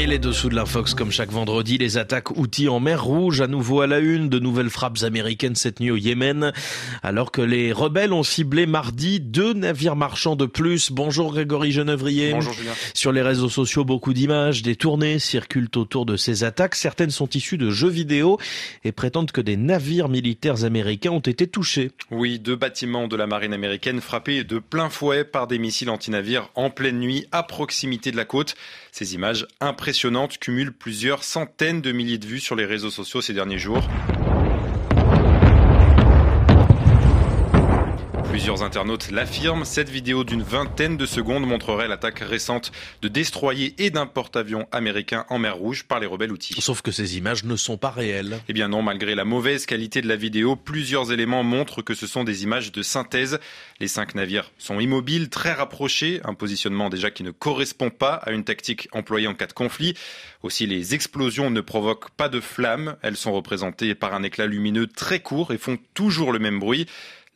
Et les dessous de l'infox, comme chaque vendredi, les attaques outils en mer Rouge, à nouveau à la une, de nouvelles frappes américaines cette nuit au Yémen, alors que les rebelles ont ciblé mardi deux navires marchands de plus. Bonjour Grégory Genevrier. Bonjour Julien. Sur les réseaux sociaux, beaucoup d'images détournées circulent autour de ces attaques. Certaines sont issues de jeux vidéo et prétendent que des navires militaires américains ont été touchés. Oui, deux bâtiments de la marine américaine frappés de plein fouet par des missiles antinavires en pleine nuit à proximité de la côte. Ces images impressionnantes cumulent plusieurs centaines de milliers de vues sur les réseaux sociaux ces derniers jours. Plusieurs internautes l'affirment, cette vidéo d'une vingtaine de secondes montrerait l'attaque récente de destroyers et d'un porte-avions américain en mer Rouge par les rebelles outils. Sauf que ces images ne sont pas réelles. Eh bien non, malgré la mauvaise qualité de la vidéo, plusieurs éléments montrent que ce sont des images de synthèse. Les cinq navires sont immobiles, très rapprochés, un positionnement déjà qui ne correspond pas à une tactique employée en cas de conflit. Aussi, les explosions ne provoquent pas de flammes, elles sont représentées par un éclat lumineux très court et font toujours le même bruit.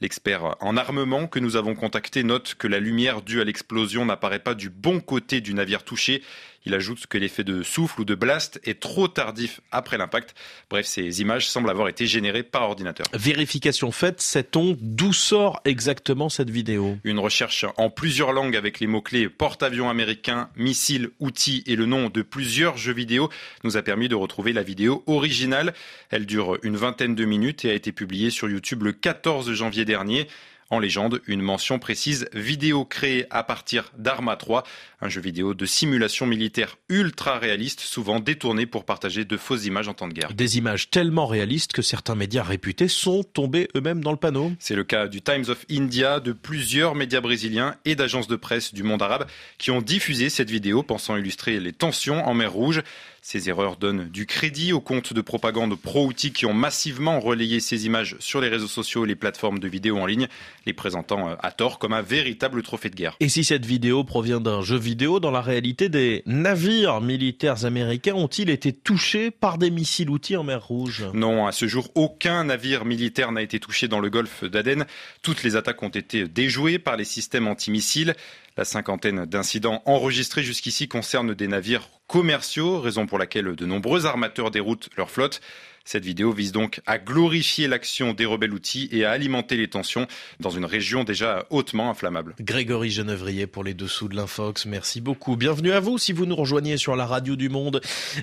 L'expert en armement que nous avons contacté note que la lumière due à l'explosion n'apparaît pas du bon côté du navire touché. Il ajoute que l'effet de souffle ou de blast est trop tardif après l'impact. Bref, ces images semblent avoir été générées par ordinateur. Vérification faite, sait-on d'où sort exactement cette vidéo? Une recherche en plusieurs langues avec les mots-clés porte-avions américain, missiles, outils et le nom de plusieurs jeux vidéo nous a permis de retrouver la vidéo originale. Elle dure une vingtaine de minutes et a été publiée sur YouTube le 14 janvier dernier. En légende, une mention précise vidéo créée à partir d'Arma 3, un jeu vidéo de simulation militaire ultra réaliste, souvent détourné pour partager de fausses images en temps de guerre. Des images tellement réalistes que certains médias réputés sont tombés eux-mêmes dans le panneau. C'est le cas du Times of India, de plusieurs médias brésiliens et d'agences de presse du monde arabe qui ont diffusé cette vidéo pensant illustrer les tensions en mer Rouge. Ces erreurs donnent du crédit aux comptes de propagande pro-outils qui ont massivement relayé ces images sur les réseaux sociaux et les plateformes de vidéo en ligne, les présentant euh, à tort comme un véritable trophée de guerre. Et si cette vidéo provient d'un jeu vidéo, dans la réalité, des navires militaires américains ont-ils été touchés par des missiles outils en mer Rouge? Non, à ce jour, aucun navire militaire n'a été touché dans le golfe d'Aden. Toutes les attaques ont été déjouées par les systèmes antimissiles. La cinquantaine d'incidents enregistrés jusqu'ici concernent des navires commerciaux, raison pour laquelle de nombreux armateurs déroutent leur flotte. Cette vidéo vise donc à glorifier l'action des rebelles outils et à alimenter les tensions dans une région déjà hautement inflammable. Grégory Genevrier pour les dessous de l'Infox, merci beaucoup. Bienvenue à vous si vous nous rejoignez sur la radio du monde.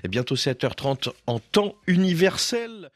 Bientôt 7h30 en temps universel.